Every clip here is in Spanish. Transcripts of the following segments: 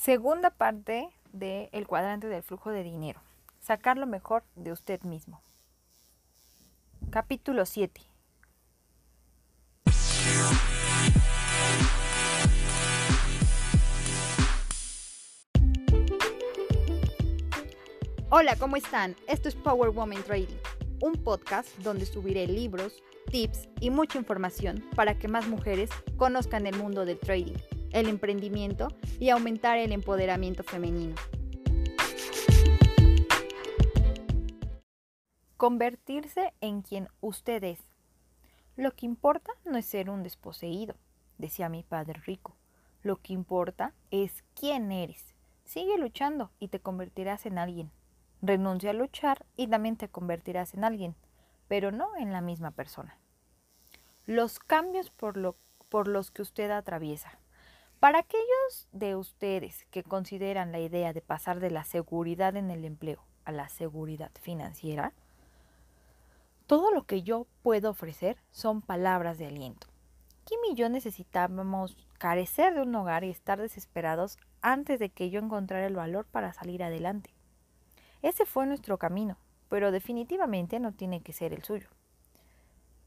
Segunda parte del cuadrante del flujo de dinero. Sacar lo mejor de usted mismo. Capítulo 7. Hola, ¿cómo están? Esto es Power Woman Trading, un podcast donde subiré libros, tips y mucha información para que más mujeres conozcan el mundo del trading, el emprendimiento y aumentar el empoderamiento femenino. Convertirse en quien usted es. Lo que importa no es ser un desposeído, decía mi padre rico. Lo que importa es quién eres. Sigue luchando y te convertirás en alguien. Renuncia a luchar y también te convertirás en alguien, pero no en la misma persona. Los cambios por, por los que usted atraviesa. Para aquellos de ustedes que consideran la idea de pasar de la seguridad en el empleo a la seguridad financiera, todo lo que yo puedo ofrecer son palabras de aliento. Kim y yo necesitábamos carecer de un hogar y estar desesperados antes de que yo encontrara el valor para salir adelante. Ese fue nuestro camino, pero definitivamente no tiene que ser el suyo.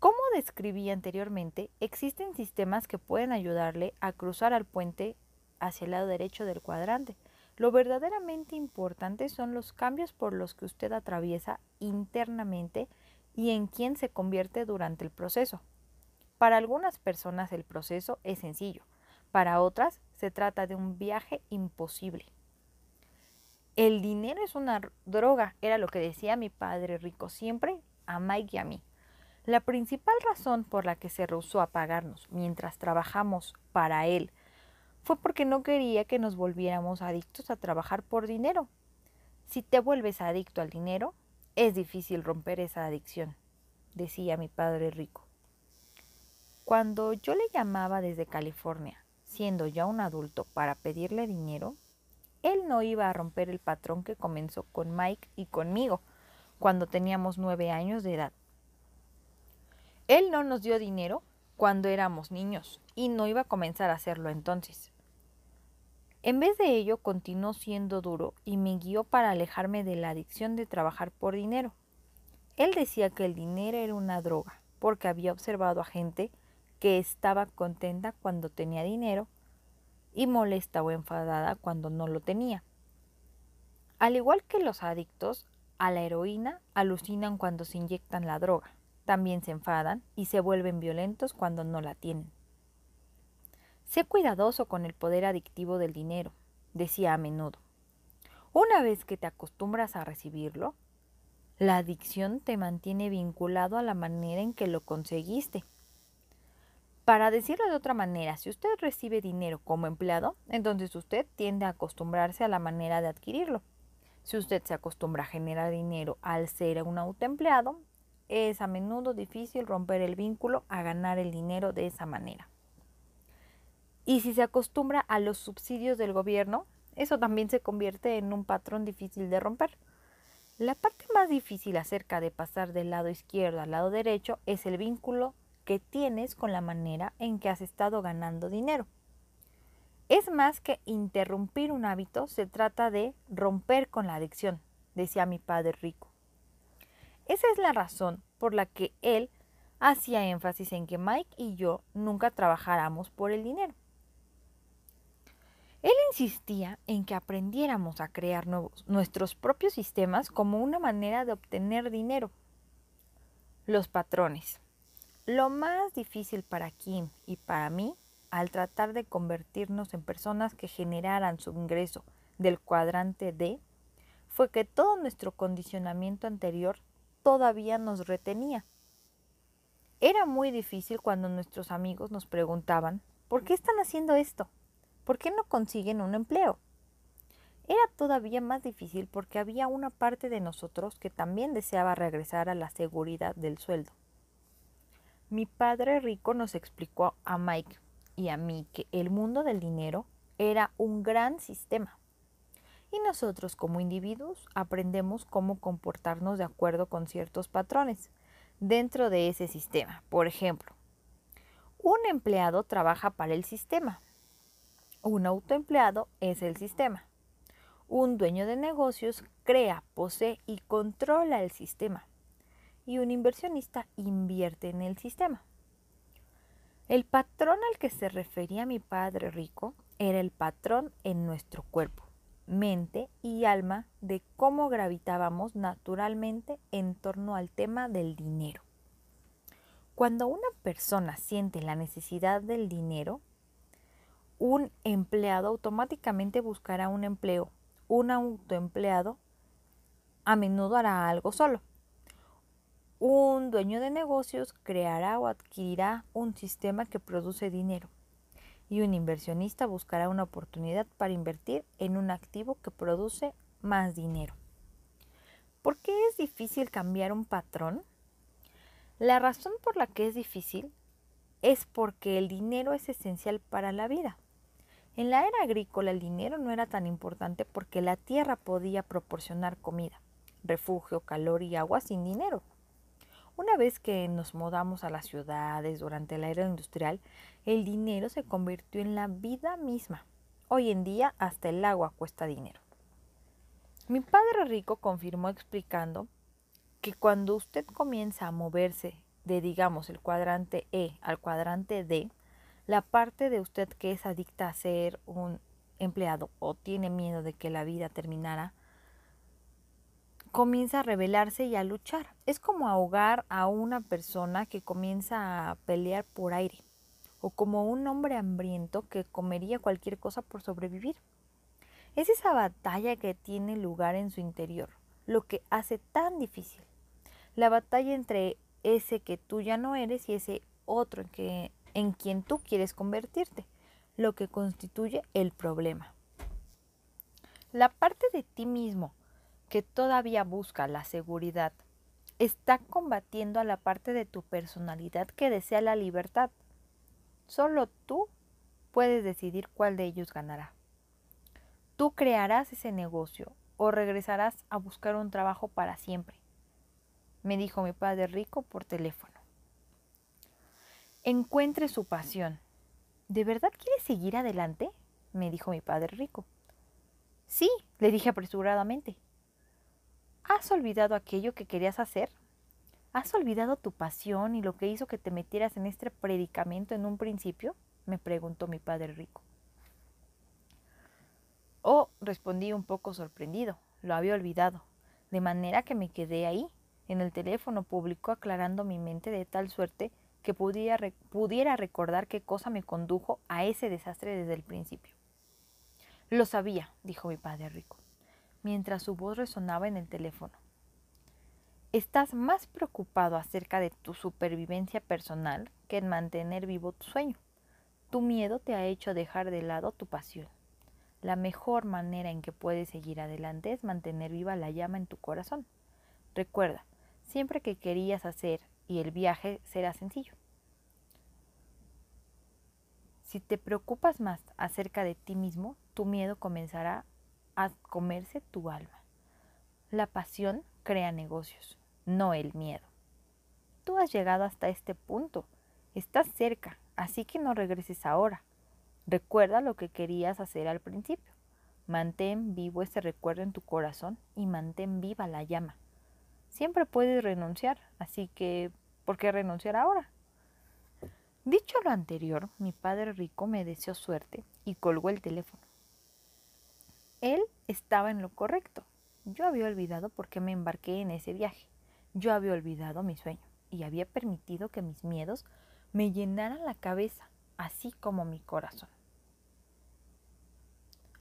Como describí anteriormente, existen sistemas que pueden ayudarle a cruzar al puente hacia el lado derecho del cuadrante. Lo verdaderamente importante son los cambios por los que usted atraviesa internamente y en quién se convierte durante el proceso. Para algunas personas el proceso es sencillo, para otras se trata de un viaje imposible. El dinero es una droga, era lo que decía mi padre rico siempre a Mike y a mí. La principal razón por la que se rehusó a pagarnos mientras trabajamos para él fue porque no quería que nos volviéramos adictos a trabajar por dinero. Si te vuelves adicto al dinero, es difícil romper esa adicción, decía mi padre rico. Cuando yo le llamaba desde California, siendo ya un adulto, para pedirle dinero, él no iba a romper el patrón que comenzó con Mike y conmigo cuando teníamos nueve años de edad. Él no nos dio dinero cuando éramos niños y no iba a comenzar a hacerlo entonces. En vez de ello, continuó siendo duro y me guió para alejarme de la adicción de trabajar por dinero. Él decía que el dinero era una droga, porque había observado a gente que estaba contenta cuando tenía dinero y molesta o enfadada cuando no lo tenía. Al igual que los adictos a la heroína, alucinan cuando se inyectan la droga, también se enfadan y se vuelven violentos cuando no la tienen. Sé cuidadoso con el poder adictivo del dinero, decía a menudo. Una vez que te acostumbras a recibirlo, la adicción te mantiene vinculado a la manera en que lo conseguiste para decirlo de otra manera, si usted recibe dinero como empleado, entonces usted tiende a acostumbrarse a la manera de adquirirlo. Si usted se acostumbra a generar dinero al ser un autoempleado, es a menudo difícil romper el vínculo a ganar el dinero de esa manera. Y si se acostumbra a los subsidios del gobierno, eso también se convierte en un patrón difícil de romper. La parte más difícil acerca de pasar del lado izquierdo al lado derecho es el vínculo que tienes con la manera en que has estado ganando dinero. Es más que interrumpir un hábito, se trata de romper con la adicción, decía mi padre rico. Esa es la razón por la que él hacía énfasis en que Mike y yo nunca trabajáramos por el dinero. Él insistía en que aprendiéramos a crear nuestros propios sistemas como una manera de obtener dinero. Los patrones. Lo más difícil para Kim y para mí al tratar de convertirnos en personas que generaran su ingreso del cuadrante D fue que todo nuestro condicionamiento anterior todavía nos retenía. Era muy difícil cuando nuestros amigos nos preguntaban, ¿por qué están haciendo esto? ¿Por qué no consiguen un empleo? Era todavía más difícil porque había una parte de nosotros que también deseaba regresar a la seguridad del sueldo. Mi padre rico nos explicó a Mike y a mí que el mundo del dinero era un gran sistema. Y nosotros como individuos aprendemos cómo comportarnos de acuerdo con ciertos patrones dentro de ese sistema. Por ejemplo, un empleado trabaja para el sistema. Un autoempleado es el sistema. Un dueño de negocios crea, posee y controla el sistema. Y un inversionista invierte en el sistema. El patrón al que se refería mi padre rico era el patrón en nuestro cuerpo, mente y alma de cómo gravitábamos naturalmente en torno al tema del dinero. Cuando una persona siente la necesidad del dinero, un empleado automáticamente buscará un empleo un autoempleado a menudo hará algo solo. Un dueño de negocios creará o adquirirá un sistema que produce dinero y un inversionista buscará una oportunidad para invertir en un activo que produce más dinero. ¿Por qué es difícil cambiar un patrón? La razón por la que es difícil es porque el dinero es esencial para la vida. En la era agrícola el dinero no era tan importante porque la tierra podía proporcionar comida, refugio, calor y agua sin dinero. Una vez que nos mudamos a las ciudades durante la era industrial, el dinero se convirtió en la vida misma. Hoy en día hasta el agua cuesta dinero. Mi padre rico confirmó explicando que cuando usted comienza a moverse de digamos el cuadrante E al cuadrante D, la parte de usted que es adicta a ser un empleado o tiene miedo de que la vida terminara, comienza a rebelarse y a luchar. Es como ahogar a una persona que comienza a pelear por aire o como un hombre hambriento que comería cualquier cosa por sobrevivir. Es esa batalla que tiene lugar en su interior, lo que hace tan difícil. La batalla entre ese que tú ya no eres y ese otro en que en quien tú quieres convertirte, lo que constituye el problema. La parte de ti mismo que todavía busca la seguridad está combatiendo a la parte de tu personalidad que desea la libertad. Solo tú puedes decidir cuál de ellos ganará. Tú crearás ese negocio o regresarás a buscar un trabajo para siempre, me dijo mi padre rico por teléfono. Encuentre su pasión. ¿De verdad quiere seguir adelante? me dijo mi padre rico. Sí, le dije apresuradamente. ¿Has olvidado aquello que querías hacer? ¿Has olvidado tu pasión y lo que hizo que te metieras en este predicamento en un principio? me preguntó mi padre rico. Oh, respondí un poco sorprendido, lo había olvidado, de manera que me quedé ahí, en el teléfono público, aclarando mi mente de tal suerte que pudiera, pudiera recordar qué cosa me condujo a ese desastre desde el principio. Lo sabía, dijo mi padre rico, mientras su voz resonaba en el teléfono. Estás más preocupado acerca de tu supervivencia personal que en mantener vivo tu sueño. Tu miedo te ha hecho dejar de lado tu pasión. La mejor manera en que puedes seguir adelante es mantener viva la llama en tu corazón. Recuerda, siempre que querías hacer y el viaje será sencillo. Si te preocupas más acerca de ti mismo, tu miedo comenzará a comerse tu alma. La pasión crea negocios, no el miedo. Tú has llegado hasta este punto, estás cerca, así que no regreses ahora. Recuerda lo que querías hacer al principio. Mantén vivo ese recuerdo en tu corazón y mantén viva la llama. Siempre puedes renunciar, así que ¿por qué renunciar ahora? Dicho lo anterior, mi padre rico me deseó suerte y colgó el teléfono. Él estaba en lo correcto. Yo había olvidado por qué me embarqué en ese viaje. Yo había olvidado mi sueño y había permitido que mis miedos me llenaran la cabeza, así como mi corazón.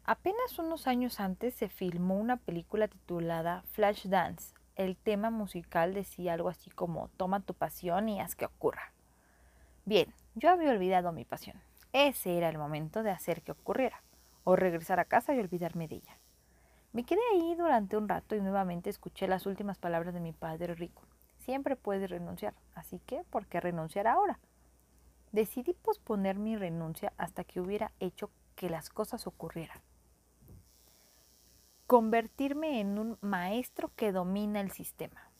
Apenas unos años antes se filmó una película titulada Flashdance el tema musical decía algo así como toma tu pasión y haz que ocurra. Bien, yo había olvidado mi pasión. Ese era el momento de hacer que ocurriera, o regresar a casa y olvidarme de ella. Me quedé ahí durante un rato y nuevamente escuché las últimas palabras de mi padre rico. Siempre puedes renunciar, así que ¿por qué renunciar ahora? Decidí posponer mi renuncia hasta que hubiera hecho que las cosas ocurrieran convertirme en un maestro que domina el sistema.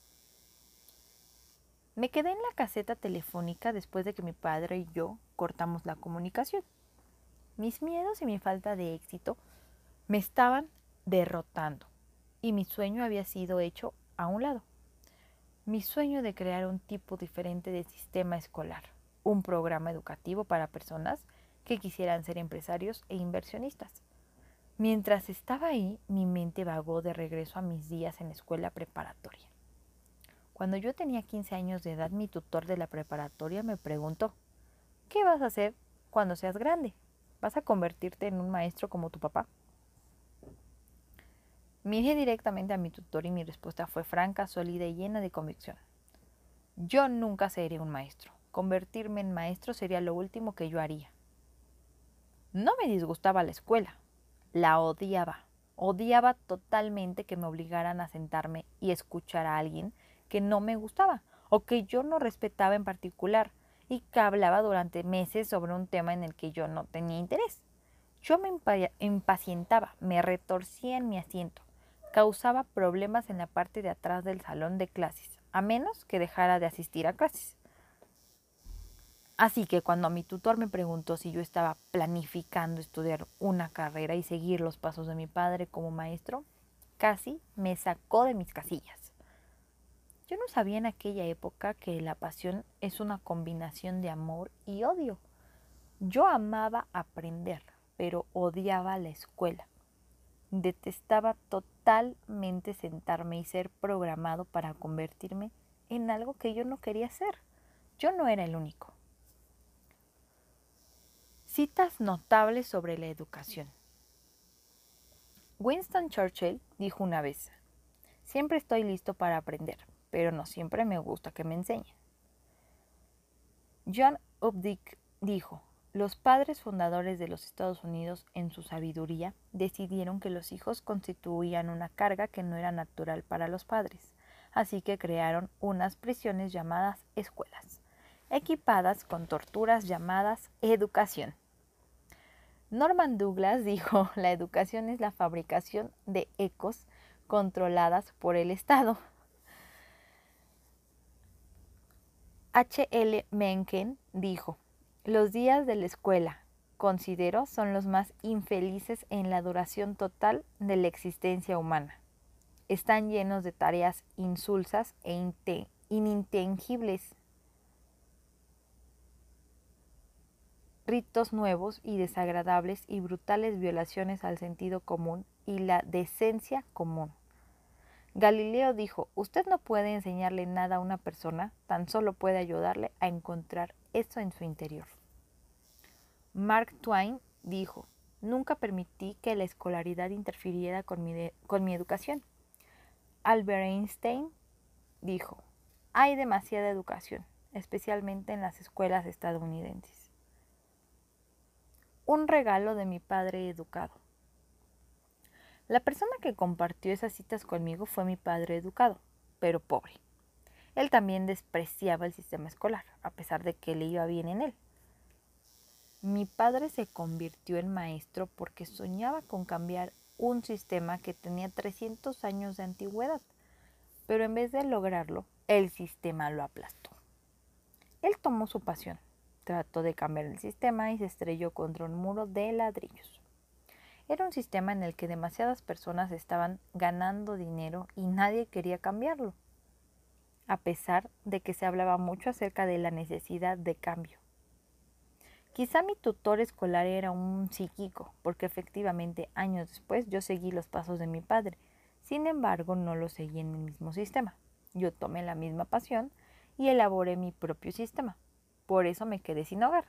Me quedé en la caseta telefónica después de que mi padre y yo cortamos la comunicación. Mis miedos y mi falta de éxito me estaban derrotando y mi sueño había sido hecho a un lado. Mi sueño de crear un tipo diferente de sistema escolar, un programa educativo para personas que quisieran ser empresarios e inversionistas. Mientras estaba ahí, mi mente vagó de regreso a mis días en la escuela preparatoria. Cuando yo tenía 15 años de edad, mi tutor de la preparatoria me preguntó, ¿qué vas a hacer cuando seas grande? ¿Vas a convertirte en un maestro como tu papá? Miré directamente a mi tutor y mi respuesta fue franca, sólida y llena de convicción. Yo nunca seré un maestro. Convertirme en maestro sería lo último que yo haría. No me disgustaba la escuela, la odiaba. Odiaba totalmente que me obligaran a sentarme y escuchar a alguien que no me gustaba o que yo no respetaba en particular y que hablaba durante meses sobre un tema en el que yo no tenía interés. Yo me impacientaba, me retorcía en mi asiento, causaba problemas en la parte de atrás del salón de clases, a menos que dejara de asistir a clases. Así que cuando mi tutor me preguntó si yo estaba planificando estudiar una carrera y seguir los pasos de mi padre como maestro, casi me sacó de mis casillas. Yo no sabía en aquella época que la pasión es una combinación de amor y odio. Yo amaba aprender, pero odiaba la escuela. Detestaba totalmente sentarme y ser programado para convertirme en algo que yo no quería ser. Yo no era el único. Citas notables sobre la educación. Winston Churchill dijo una vez, siempre estoy listo para aprender, pero no siempre me gusta que me enseñen. John Updike dijo, los padres fundadores de los Estados Unidos, en su sabiduría, decidieron que los hijos constituían una carga que no era natural para los padres, así que crearon unas prisiones llamadas escuelas, equipadas con torturas llamadas educación. Norman Douglas dijo, la educación es la fabricación de ecos controladas por el Estado. H. L. Mencken dijo, los días de la escuela, considero, son los más infelices en la duración total de la existencia humana. Están llenos de tareas insulsas e inintangibles ritos nuevos y desagradables y brutales violaciones al sentido común y la decencia común. Galileo dijo, usted no puede enseñarle nada a una persona, tan solo puede ayudarle a encontrar eso en su interior. Mark Twain dijo, nunca permití que la escolaridad interfiriera con mi, con mi educación. Albert Einstein dijo, hay demasiada educación, especialmente en las escuelas estadounidenses un regalo de mi padre educado. La persona que compartió esas citas conmigo fue mi padre educado, pero pobre. Él también despreciaba el sistema escolar, a pesar de que le iba bien en él. Mi padre se convirtió en maestro porque soñaba con cambiar un sistema que tenía 300 años de antigüedad, pero en vez de lograrlo, el sistema lo aplastó. Él tomó su pasión, Trató de cambiar el sistema y se estrelló contra un muro de ladrillos. Era un sistema en el que demasiadas personas estaban ganando dinero y nadie quería cambiarlo, a pesar de que se hablaba mucho acerca de la necesidad de cambio. Quizá mi tutor escolar era un psíquico, porque efectivamente años después yo seguí los pasos de mi padre. Sin embargo, no lo seguí en el mismo sistema. Yo tomé la misma pasión y elaboré mi propio sistema. Por eso me quedé sin hogar.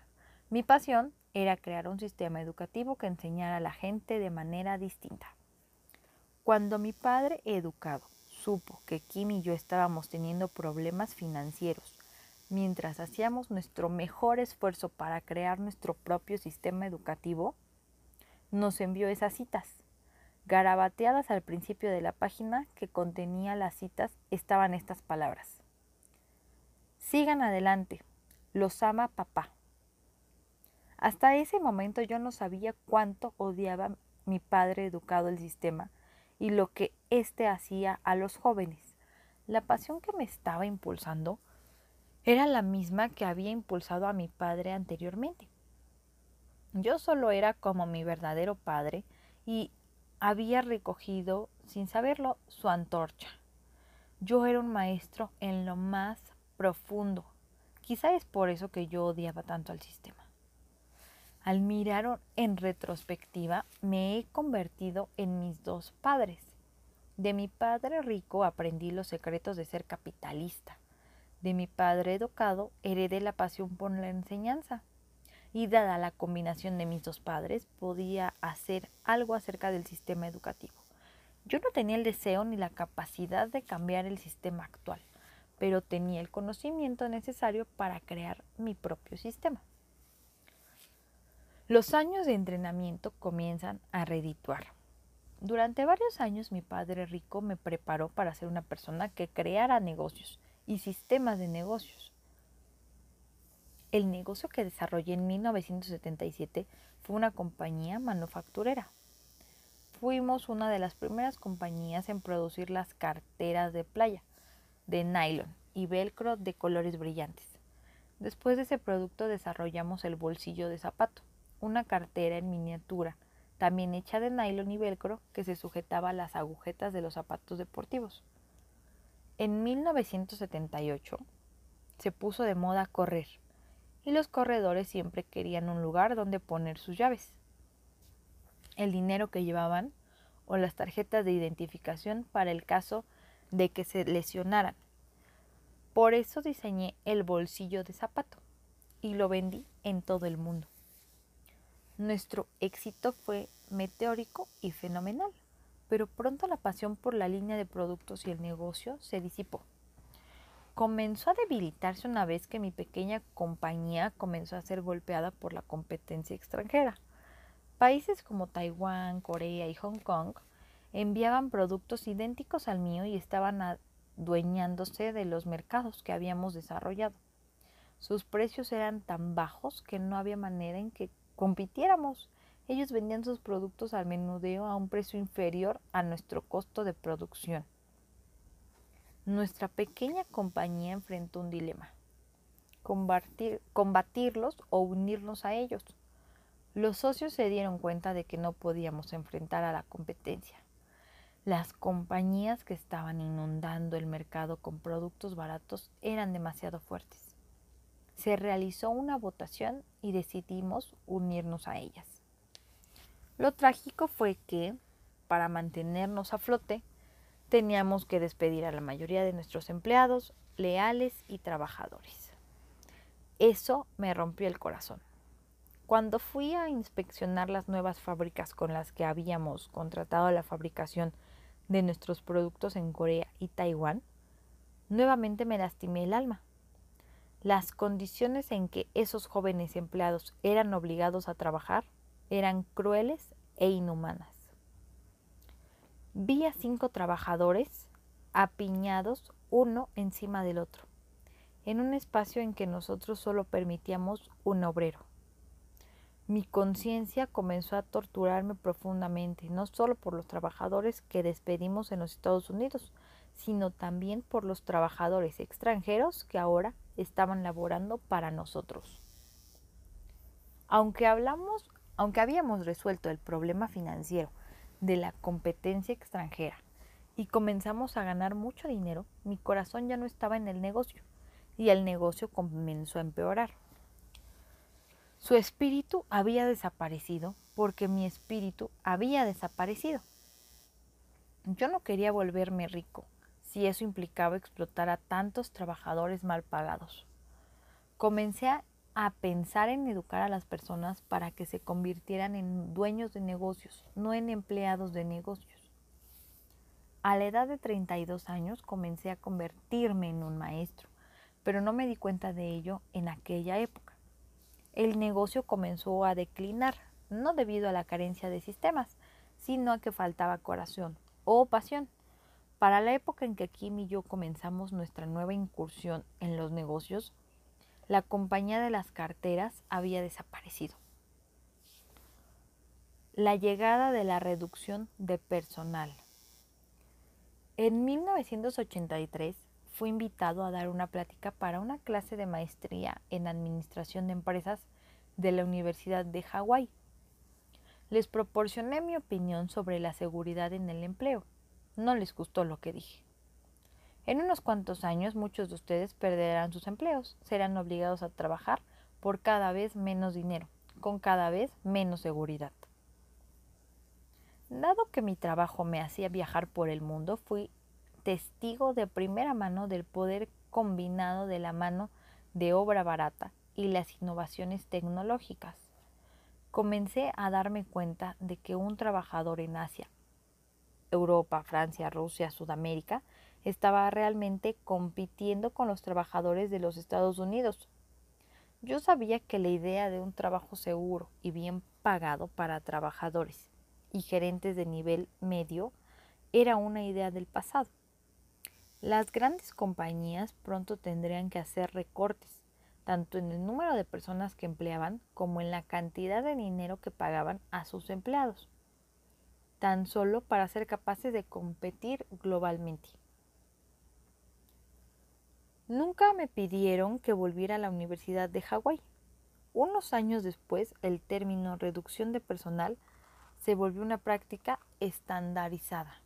Mi pasión era crear un sistema educativo que enseñara a la gente de manera distinta. Cuando mi padre educado supo que Kim y yo estábamos teniendo problemas financieros, mientras hacíamos nuestro mejor esfuerzo para crear nuestro propio sistema educativo, nos envió esas citas. Garabateadas al principio de la página que contenía las citas estaban estas palabras. Sigan adelante, los ama papá. Hasta ese momento yo no sabía cuánto odiaba mi padre educado el sistema y lo que éste hacía a los jóvenes. La pasión que me estaba impulsando era la misma que había impulsado a mi padre anteriormente. Yo solo era como mi verdadero padre y había recogido, sin saberlo, su antorcha. Yo era un maestro en lo más profundo. Quizá es por eso que yo odiaba tanto al sistema. Al mirar en retrospectiva, me he convertido en mis dos padres. De mi padre rico aprendí los secretos de ser capitalista. De mi padre educado heredé la pasión por la enseñanza. Y dada la combinación de mis dos padres, podía hacer algo acerca del sistema educativo. Yo no tenía el deseo ni la capacidad de cambiar el sistema actual, pero tenía el conocimiento necesario para crear mi propio sistema. Los años de entrenamiento comienzan a redituar. Durante varios años mi padre rico me preparó para ser una persona que creara negocios y sistemas de negocios. El negocio que desarrollé en 1977 fue una compañía manufacturera fuimos una de las primeras compañías en producir las carteras de playa de nylon y velcro de colores brillantes. Después de ese producto desarrollamos el bolsillo de zapato, una cartera en miniatura, también hecha de nylon y velcro que se sujetaba a las agujetas de los zapatos deportivos. En 1978 se puso de moda correr y los corredores siempre querían un lugar donde poner sus llaves el dinero que llevaban o las tarjetas de identificación para el caso de que se lesionaran. Por eso diseñé el bolsillo de zapato y lo vendí en todo el mundo. Nuestro éxito fue meteórico y fenomenal, pero pronto la pasión por la línea de productos y el negocio se disipó. Comenzó a debilitarse una vez que mi pequeña compañía comenzó a ser golpeada por la competencia extranjera. Países como Taiwán, Corea y Hong Kong enviaban productos idénticos al mío y estaban adueñándose de los mercados que habíamos desarrollado. Sus precios eran tan bajos que no había manera en que compitiéramos. Ellos vendían sus productos al menudeo a un precio inferior a nuestro costo de producción. Nuestra pequeña compañía enfrentó un dilema. combatirlos o unirnos a ellos. Los socios se dieron cuenta de que no podíamos enfrentar a la competencia. Las compañías que estaban inundando el mercado con productos baratos eran demasiado fuertes. Se realizó una votación y decidimos unirnos a ellas. Lo trágico fue que, para mantenernos a flote, teníamos que despedir a la mayoría de nuestros empleados, leales y trabajadores. Eso me rompió el corazón. Cuando fui a inspeccionar las nuevas fábricas con las que habíamos contratado la fabricación de nuestros productos en Corea y Taiwán, nuevamente me lastimé el alma. Las condiciones en que esos jóvenes empleados eran obligados a trabajar eran crueles e inhumanas. Vi a cinco trabajadores apiñados uno encima del otro, en un espacio en que nosotros solo permitíamos un obrero. Mi conciencia comenzó a torturarme profundamente, no solo por los trabajadores que despedimos en los Estados Unidos, sino también por los trabajadores extranjeros que ahora estaban laborando para nosotros. Aunque hablamos, aunque habíamos resuelto el problema financiero de la competencia extranjera y comenzamos a ganar mucho dinero, mi corazón ya no estaba en el negocio y el negocio comenzó a empeorar. Su espíritu había desaparecido porque mi espíritu había desaparecido. Yo no quería volverme rico si eso implicaba explotar a tantos trabajadores mal pagados. Comencé a, pensar en educar a las personas para que se convirtieran en dueños de negocios, no en empleados de negocios. A la edad de 32 años comencé a convertirme en un maestro, pero no me di cuenta de ello en aquella época el negocio comenzó a declinar, no debido a la carencia de sistemas, sino a que faltaba corazón o pasión. Para la época en que Kim y yo comenzamos nuestra nueva incursión en los negocios, la compañía de las carteras había desaparecido. La llegada de la reducción de personal. En 1983 fui invitado a dar una plática para una clase de maestría en administración de empresas de la Universidad de Hawái. Les proporcioné mi opinión sobre la seguridad en el empleo. No les gustó lo que dije. En unos cuantos años muchos de ustedes perderán sus empleos, serán obligados a trabajar por cada vez menos dinero, con cada vez menos seguridad. Dado que mi trabajo me hacía viajar por el mundo, fui testigo de primera mano del poder combinado de la mano de obra barata y las innovaciones tecnológicas. Comencé a darme cuenta de que un trabajador en Asia, Europa, Francia, Rusia, Sudamérica, estaba realmente compitiendo con los trabajadores de los Estados Unidos. Yo sabía que la idea de un trabajo seguro y bien pagado para trabajadores y gerentes de nivel medio era una idea del pasado. Las grandes compañías pronto tendrían que hacer recortes, tanto en el número de personas que empleaban como en la cantidad de dinero que pagaban a sus empleados, tan solo para ser capaces de competir globalmente. Nunca me pidieron que volviera a la Universidad de Hawái. Unos años después, el término reducción de personal se volvió una práctica estandarizada.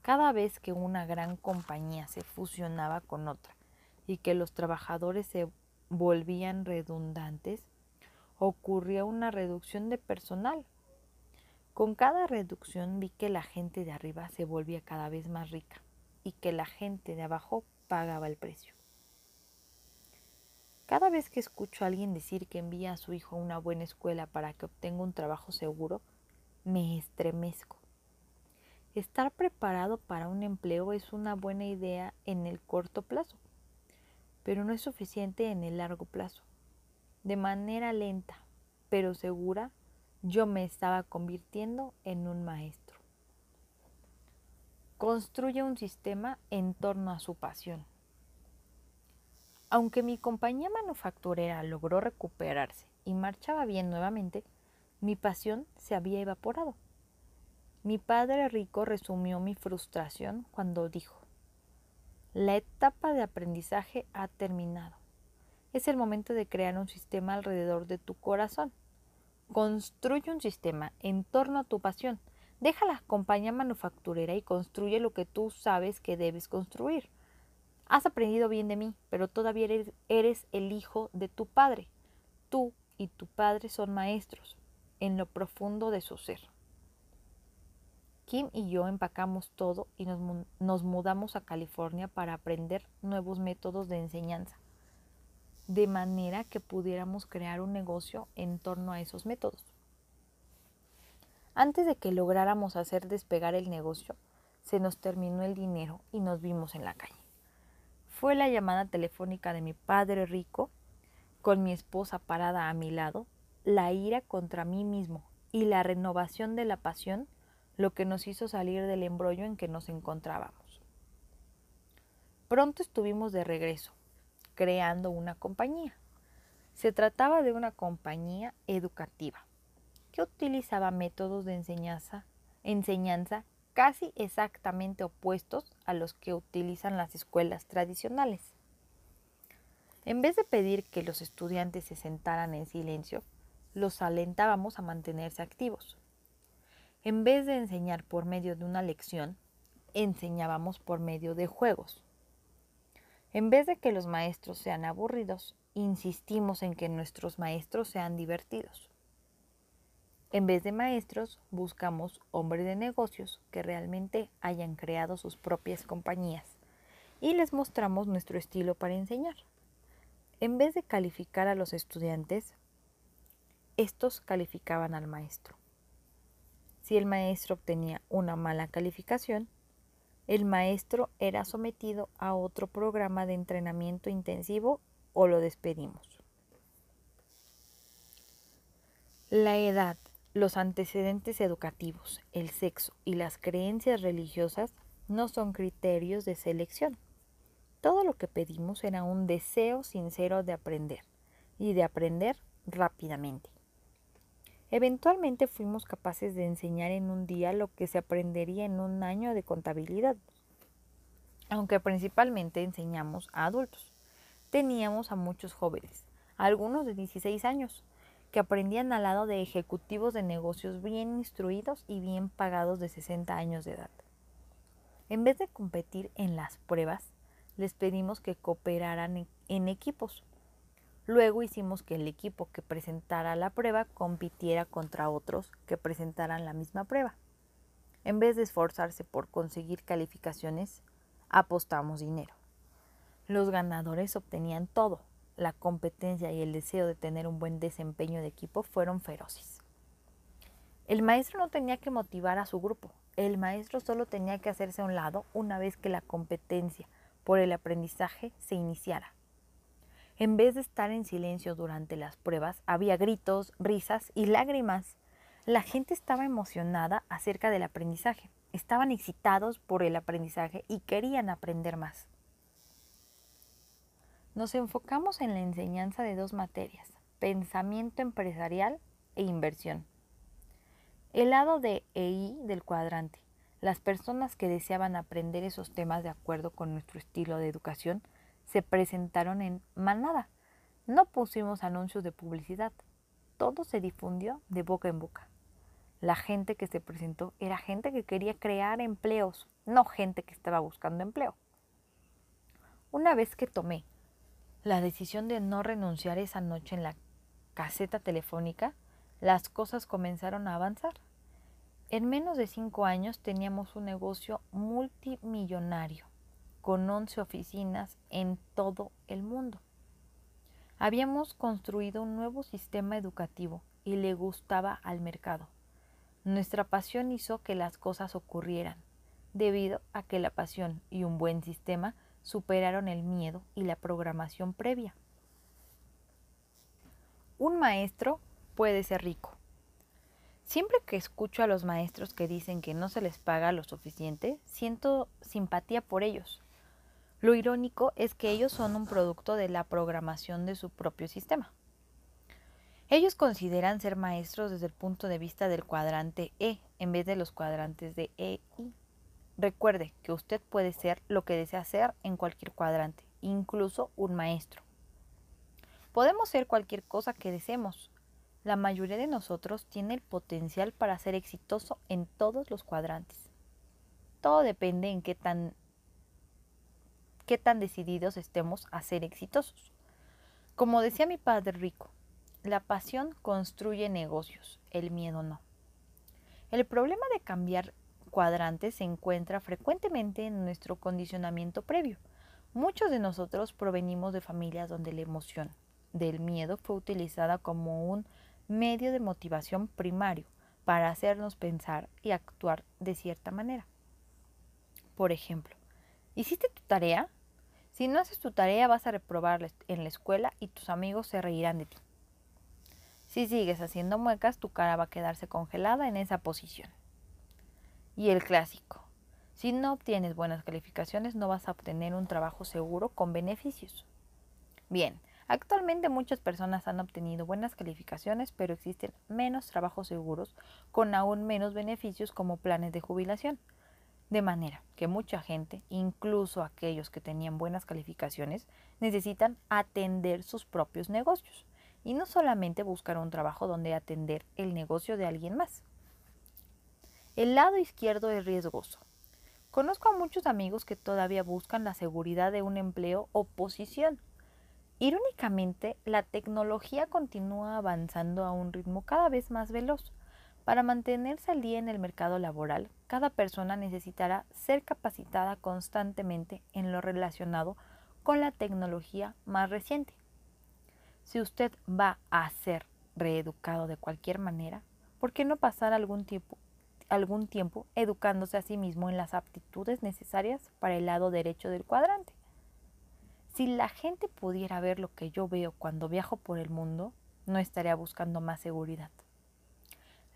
Cada vez que una gran compañía se fusionaba con otra y que los trabajadores se volvían redundantes, ocurría una reducción de personal. Con cada reducción vi que la gente de arriba se volvía cada vez más rica y que la gente de abajo pagaba el precio. Cada vez que escucho a alguien decir que envía a su hijo a una buena escuela para que obtenga un trabajo seguro, me estremezco. Estar preparado para un empleo es una buena idea en el corto plazo, pero no es suficiente en el largo plazo. De manera lenta, pero segura, yo me estaba convirtiendo en un maestro construye un sistema en torno a su pasión. Aunque mi compañía manufacturera logró recuperarse y marchaba bien nuevamente, mi pasión se había evaporado. Mi padre rico resumió mi frustración cuando dijo, la etapa de aprendizaje ha terminado. Es el momento de crear un sistema alrededor de tu corazón. Construye un sistema en torno a tu pasión Deja la compañía manufacturera y construye lo que tú sabes que debes construir. Has aprendido bien de mí, pero todavía eres, el hijo de tu padre. Tú y tu padre son maestros en lo profundo de su ser. Kim y yo empacamos todo y nos, nos, mudamos a California para aprender nuevos métodos de enseñanza, de manera que pudiéramos crear un negocio en torno a esos métodos. Antes de que lográramos hacer despegar el negocio, se nos terminó el dinero y nos vimos en la calle. Fue la llamada telefónica de mi padre rico, con mi esposa parada a mi lado, la ira contra mí mismo y la renovación de la pasión lo que nos hizo salir del embrollo en que nos encontrábamos. Pronto estuvimos de regreso, creando una compañía. Se trataba de una compañía educativa que utilizaba métodos de enseñanza, enseñanza casi exactamente opuestos a los que utilizan las escuelas tradicionales. En vez de pedir que los estudiantes se sentaran en silencio, los alentábamos a mantenerse activos. En vez de enseñar por medio de una lección, enseñábamos por medio de juegos. En vez de que los maestros sean aburridos, insistimos en que nuestros maestros sean divertidos. En vez de maestros, buscamos hombres de negocios que realmente hayan creado sus propias compañías y les mostramos nuestro estilo para enseñar. En vez de calificar a los estudiantes, estos calificaban al maestro. Si el maestro obtenía una mala calificación, el maestro era sometido a otro programa de entrenamiento intensivo o lo despedimos. La edad los antecedentes educativos, el sexo y las creencias religiosas no son criterios de selección. Todo lo que pedimos era un deseo sincero de aprender y de aprender rápidamente. Eventualmente fuimos capaces de enseñar en un día lo que se aprendería en un año de contabilidad, aunque principalmente enseñamos a adultos. Teníamos a muchos jóvenes, algunos de 16 años, que aprendían al lado de ejecutivos de negocios bien instruidos y bien pagados de 60 años de edad. En vez de competir en las pruebas, les pedimos que cooperaran en equipos. Luego hicimos que el equipo que presentara la prueba compitiera contra otros que presentaran la misma prueba. En vez de esforzarse por conseguir calificaciones, apostamos dinero. Los ganadores obtenían todo. La competencia y el deseo de tener un buen desempeño de equipo fueron feroces. El maestro no tenía que motivar a su grupo. El maestro solo tenía que hacerse a un lado una vez que la competencia por el aprendizaje se iniciara. En vez de estar en silencio durante las pruebas, había gritos, risas y lágrimas. La gente estaba emocionada acerca del aprendizaje, estaban excitados por el aprendizaje y querían aprender más. Nos enfocamos en la enseñanza de dos materias, pensamiento empresarial e inversión. El lado de EI del cuadrante, las personas que deseaban aprender esos temas de acuerdo con nuestro estilo de educación, se presentaron en manada. No pusimos anuncios de publicidad, todo se difundió de boca en boca. La gente que se presentó era gente que quería crear empleos, no gente que estaba buscando empleo. Una vez que tomé la decisión de no renunciar esa noche en la caseta telefónica, las cosas comenzaron a avanzar. En menos de cinco años teníamos un negocio multimillonario, con 11 oficinas en todo el mundo. Habíamos construido un nuevo sistema educativo y le gustaba al mercado. Nuestra pasión hizo que las cosas ocurrieran, debido a que la pasión y un buen sistema superaron el miedo y la programación previa. Un maestro puede ser rico. Siempre que escucho a los maestros que dicen que no se les paga lo suficiente, siento simpatía por ellos. Lo irónico es que ellos son un producto de la programación de su propio sistema. Ellos consideran ser maestros desde el punto de vista del cuadrante E en vez de los cuadrantes de E y. Recuerde que usted puede ser lo que desea ser en cualquier cuadrante, incluso un maestro. Podemos ser cualquier cosa que deseemos. La mayoría de nosotros tiene el potencial para ser exitoso en todos los cuadrantes. Todo depende en qué tan, qué tan decididos estemos a ser exitosos. Como decía mi padre rico, la pasión construye negocios, el miedo no. El problema de cambiar cuadrantes se encuentra frecuentemente en nuestro condicionamiento previo. Muchos de nosotros provenimos de familias donde la emoción del miedo fue utilizada como un medio de motivación primario para hacernos pensar y actuar de cierta manera. Por ejemplo, ¿hiciste tu tarea? Si no haces tu tarea vas a reprobar en la escuela y tus amigos se reirán de ti. Si sigues haciendo muecas, tu cara va a quedarse congelada en esa posición. Y el clásico. Si no obtienes buenas calificaciones, no vas a obtener un trabajo seguro con beneficios. Bien, actualmente muchas personas han obtenido buenas calificaciones, pero existen menos trabajos seguros con aún menos beneficios como planes de jubilación. De manera que mucha gente, incluso aquellos que tenían buenas calificaciones, necesitan atender sus propios negocios y no solamente buscar un trabajo donde atender el negocio de alguien más. El lado izquierdo es riesgoso. Conozco a muchos amigos que todavía buscan la seguridad de un empleo o posición. Irónicamente, la tecnología continúa avanzando a un ritmo cada vez más veloz. Para mantenerse al día en el mercado laboral, cada persona necesitará ser capacitada constantemente en lo relacionado con la tecnología más reciente. Si usted va a ser reeducado de cualquier manera, ¿por qué no pasar algún tiempo, algún tiempo educándose a sí mismo en las aptitudes necesarias para el lado derecho del cuadrante? Si la gente pudiera ver lo que yo veo cuando viajo por el mundo, no estaría buscando más seguridad.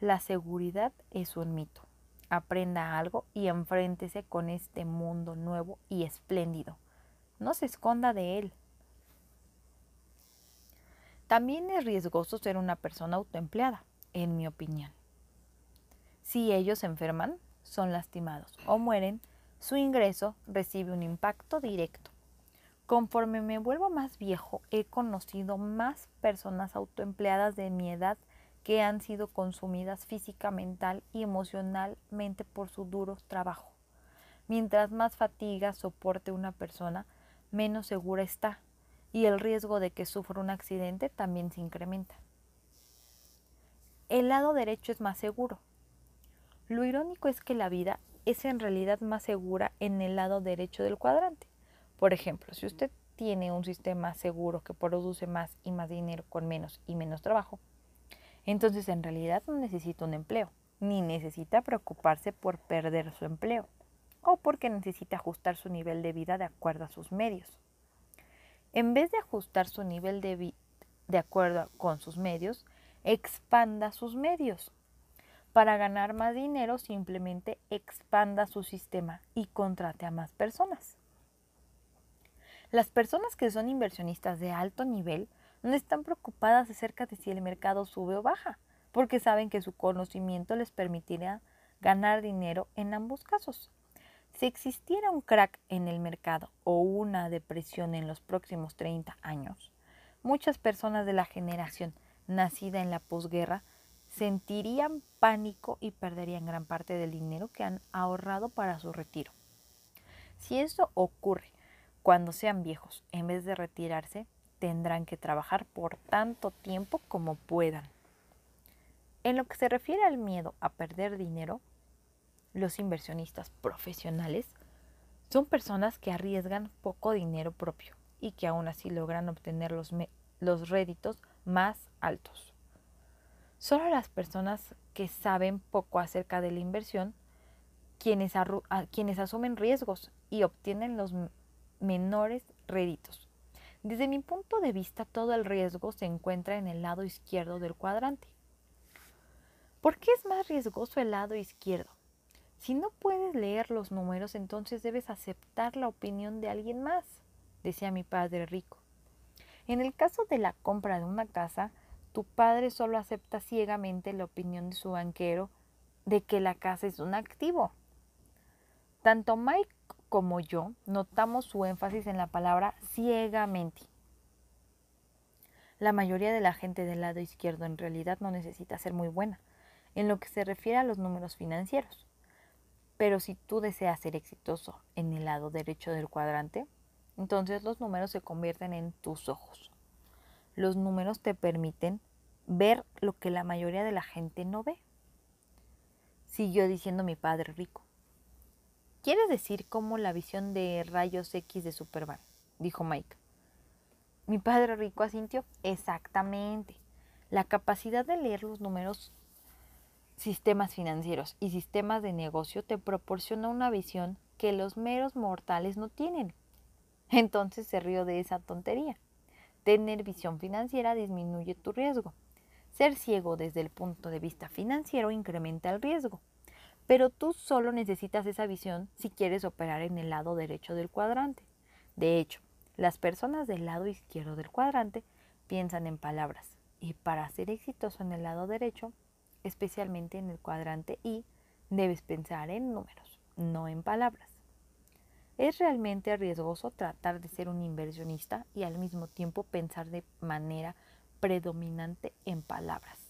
La seguridad es un mito. Aprenda algo y enfréntese con este mundo nuevo y espléndido. No se esconda de él. También es riesgoso ser una persona autoempleada, en mi opinión. Si ellos se enferman, son lastimados o mueren, su ingreso recibe un impacto directo. Conforme me vuelvo más viejo, he conocido más personas autoempleadas de mi edad que han sido consumidas física, mental y emocionalmente por su duro trabajo. Mientras más fatiga soporte una persona, menos segura está y el riesgo de que sufra un accidente también se incrementa. El lado derecho es más seguro. Lo irónico es que la vida es en realidad más segura en el lado derecho del cuadrante. Por ejemplo, si usted tiene un sistema seguro que produce más y más dinero con menos y menos trabajo, entonces en realidad no necesita un empleo, ni necesita preocuparse por perder su empleo, o porque necesita ajustar su nivel de vida de acuerdo a sus medios. En vez de ajustar su nivel de vida de acuerdo con sus medios, expanda sus medios. Para ganar más dinero simplemente expanda su sistema y contrate a más personas. Las personas que son inversionistas de alto nivel no están preocupadas acerca de si el mercado sube o baja, porque saben que su conocimiento les permitirá ganar dinero en ambos casos. Si existiera un crack en el mercado o una depresión en los próximos 30 años, muchas personas de la generación nacida en la posguerra sentirían pánico y perderían gran parte del dinero que han ahorrado para su retiro. Si eso ocurre cuando sean viejos, en vez de retirarse, tendrán que trabajar por tanto tiempo como puedan. En lo que se refiere al miedo a perder dinero, los inversionistas profesionales son personas que arriesgan poco dinero propio y que aún así logran obtener los, los réditos más altos. Solo las personas que saben poco acerca de la inversión, quienes, quienes asumen riesgos y obtienen los menores réditos. Desde mi punto de vista, todo el riesgo se encuentra en el lado izquierdo del cuadrante. ¿Por qué es más riesgoso el lado izquierdo? Si no puedes leer los números, entonces debes aceptar la opinión de alguien más, decía mi padre rico. En el caso de la compra de una casa, tu padre solo acepta ciegamente la opinión de su banquero de que la casa es un activo. Tanto Mike como yo notamos su énfasis en la palabra ciegamente. La mayoría de la gente del lado izquierdo en realidad no necesita ser muy buena en lo que se refiere a los números financieros. Pero si tú deseas ser exitoso en el lado derecho del cuadrante, entonces los números se convierten en tus ojos. Los números te permiten ver lo que la mayoría de la gente no ve. Siguió diciendo mi padre rico. ¿Quieres decir cómo la visión de rayos X de Superman? dijo Mike. Mi padre rico asintió. Exactamente. La capacidad de leer los números, sistemas financieros y sistemas de negocio te proporciona una visión que los meros mortales no tienen. Entonces se rió de esa tontería. Tener visión financiera disminuye tu riesgo. Ser ciego desde el punto de vista financiero incrementa el riesgo. Pero tú solo necesitas esa visión si quieres operar en el lado derecho del cuadrante. De hecho, las personas del lado izquierdo del cuadrante piensan en palabras y para ser exitoso en el lado derecho, especialmente en el cuadrante I, debes pensar en números, no en palabras. Es realmente riesgoso tratar de ser un inversionista y al mismo tiempo pensar de manera predominante en palabras.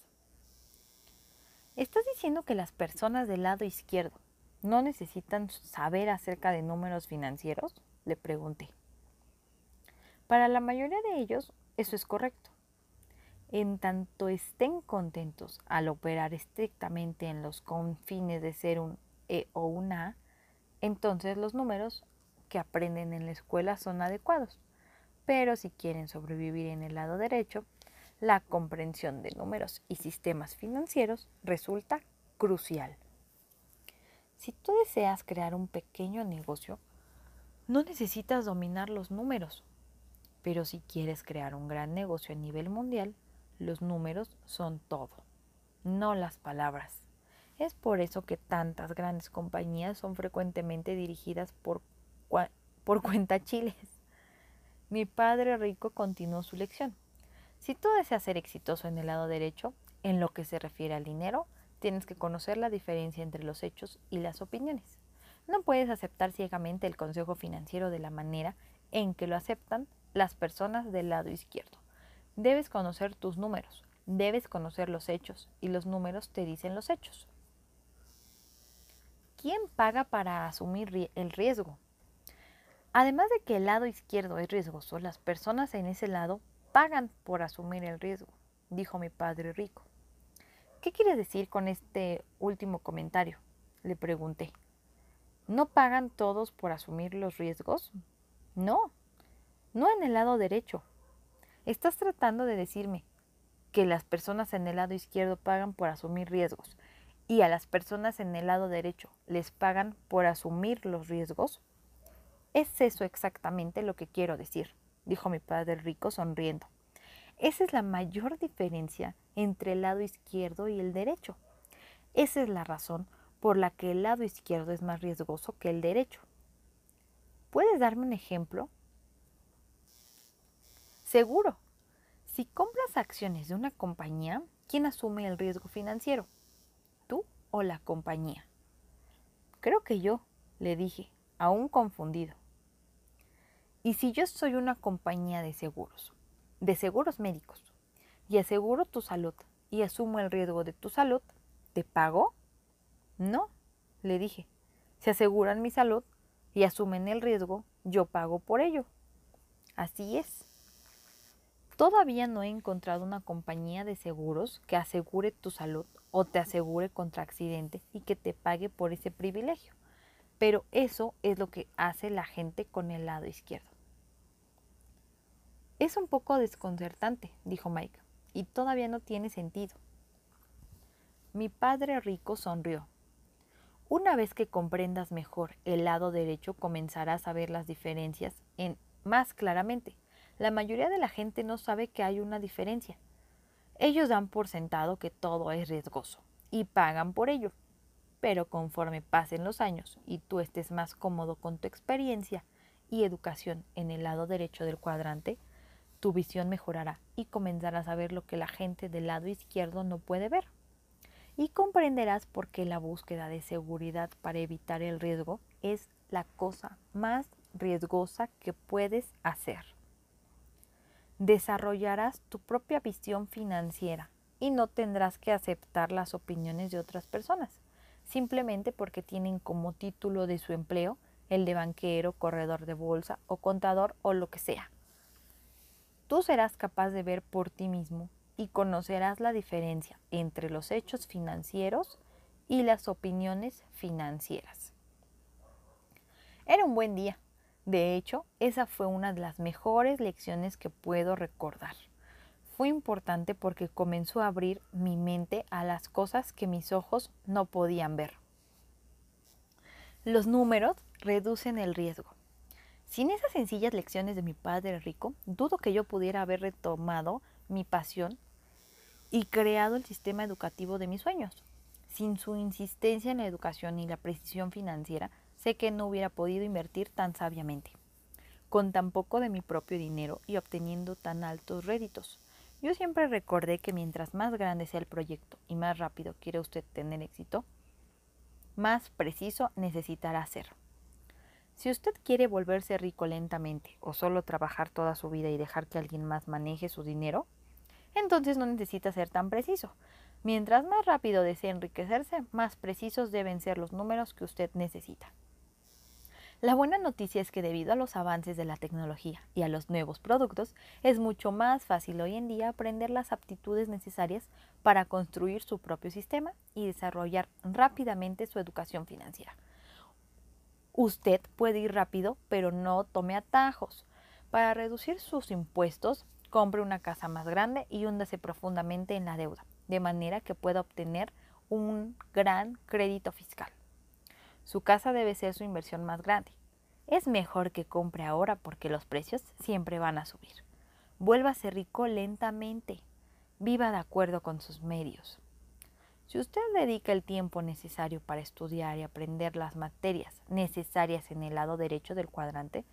¿Estás diciendo que las personas del lado izquierdo no necesitan saber acerca de números financieros? Le pregunté. Para la mayoría de ellos, eso es correcto. En tanto estén contentos al operar estrictamente en los confines de ser un E o un A, entonces los números que aprenden en la escuela son adecuados. Pero si quieren sobrevivir en el lado derecho, la comprensión de números y sistemas financieros resulta crucial. Si tú deseas crear un pequeño negocio, no necesitas dominar los números. Pero si quieres crear un gran negocio a nivel mundial, los números son todo, no las palabras. Es por eso que tantas grandes compañías son frecuentemente dirigidas por, por cuentachiles. Mi padre rico continuó su lección. Si tú deseas ser exitoso en el lado derecho, en lo que se refiere al dinero, tienes que conocer la diferencia entre los hechos y las opiniones. No puedes aceptar ciegamente el consejo financiero de la manera en que lo aceptan las personas del lado izquierdo. Debes conocer tus números, debes conocer los hechos y los números te dicen los hechos. ¿Quién paga para asumir el riesgo? Además de que el lado izquierdo es riesgoso, las personas en ese lado pagan por asumir el riesgo, dijo mi padre rico. ¿Qué quieres decir con este último comentario? Le pregunté. ¿No pagan todos por asumir los riesgos? No, no en el lado derecho. Estás tratando de decirme que las personas en el lado izquierdo pagan por asumir riesgos y a las personas en el lado derecho les pagan por asumir los riesgos. Es eso exactamente lo que quiero decir, dijo mi padre rico sonriendo. Esa es la mayor diferencia entre el lado izquierdo y el derecho. Esa es la razón por la que el lado izquierdo es más riesgoso que el derecho. ¿Puedes darme un ejemplo? Seguro. Si compras acciones de una compañía, ¿quién asume el riesgo financiero? ¿Tú o la compañía? Creo que yo, le dije, aún confundido. ¿Y si yo soy una compañía de seguros, de seguros médicos, y aseguro tu salud y asumo el riesgo de tu salud, ¿te pago? No, le dije. Si aseguran mi salud y asumen el riesgo, yo pago por ello. Así es. Todavía no he encontrado una compañía de seguros que asegure tu salud o te asegure contra accidente y que te pague por ese privilegio. Pero eso es lo que hace la gente con el lado izquierdo. Es un poco desconcertante, dijo Mike, y todavía no tiene sentido. Mi padre rico sonrió. Una vez que comprendas mejor el lado derecho, comenzarás a ver las diferencias en más claramente. La mayoría de la gente no sabe que hay una diferencia. Ellos dan por sentado que todo es riesgoso y pagan por ello. Pero conforme pasen los años y tú estés más cómodo con tu experiencia y educación en el lado derecho del cuadrante, tu visión mejorará y comenzarás a ver lo que la gente del lado izquierdo no puede ver. Y comprenderás por qué la búsqueda de seguridad para evitar el riesgo es la cosa más riesgosa que puedes hacer. Desarrollarás tu propia visión financiera y no tendrás que aceptar las opiniones de otras personas, simplemente porque tienen como título de su empleo el de banquero, corredor de bolsa o contador o lo que sea. Tú serás capaz de ver por ti mismo y conocerás la diferencia entre los hechos financieros y las opiniones financieras. Era un buen día. De hecho, esa fue una de las mejores lecciones que puedo recordar. Fue importante porque comenzó a abrir mi mente a las cosas que mis ojos no podían ver. Los números reducen el riesgo. Sin esas sencillas lecciones de mi padre rico, dudo que yo pudiera haber retomado mi pasión y creado el sistema educativo de mis sueños. Sin su insistencia en la educación y la precisión financiera, sé que no hubiera podido invertir tan sabiamente, con tan poco de mi propio dinero y obteniendo tan altos réditos. Yo siempre recordé que mientras más grande sea el proyecto y más rápido quiere usted tener éxito, más preciso necesitará ser. Si usted quiere volverse rico lentamente o solo trabajar toda su vida y dejar que alguien más maneje su dinero, entonces no necesita ser tan preciso. Mientras más rápido desee enriquecerse, más precisos deben ser los números que usted necesita. La buena noticia es que debido a los avances de la tecnología y a los nuevos productos, es mucho más fácil hoy en día aprender las aptitudes necesarias para construir su propio sistema y desarrollar rápidamente su educación financiera. Usted puede ir rápido, pero no tome atajos. Para reducir sus impuestos, compre una casa más grande y húndase profundamente en la deuda, de manera que pueda obtener un gran crédito fiscal. Su casa debe ser su inversión más grande. Es mejor que compre ahora porque los precios siempre van a subir. Vuélvase rico lentamente. Viva de acuerdo con sus medios. Si usted dedica el tiempo necesario para estudiar y aprender las materias necesarias en el lado derecho del cuadrante,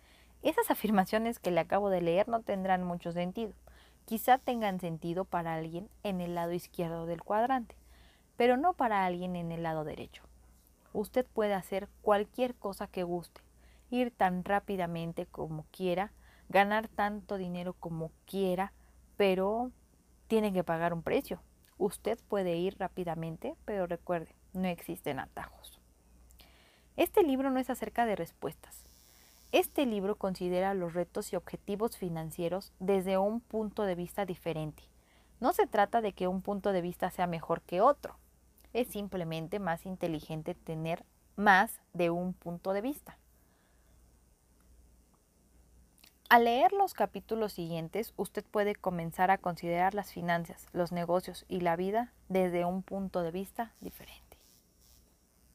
esas afirmaciones que le acabo de leer no tendrán mucho sentido. Quizá tengan sentido para alguien en el lado izquierdo del cuadrante, pero no para alguien en el lado derecho. Usted puede hacer cualquier cosa que guste ir tan rápidamente como quiera, ganar tanto dinero como quiera, pero tiene que pagar un precio. Usted puede ir rápidamente, pero recuerde, no existen atajos. Este libro no es acerca de respuestas. Este libro considera los retos y objetivos financieros desde un punto de vista diferente. No se trata de que un punto de vista sea mejor que otro. Es simplemente más inteligente tener más de un punto de vista. Al leer los capítulos siguientes, usted puede comenzar a considerar las finanzas, los negocios y la vida desde un punto de vista diferente.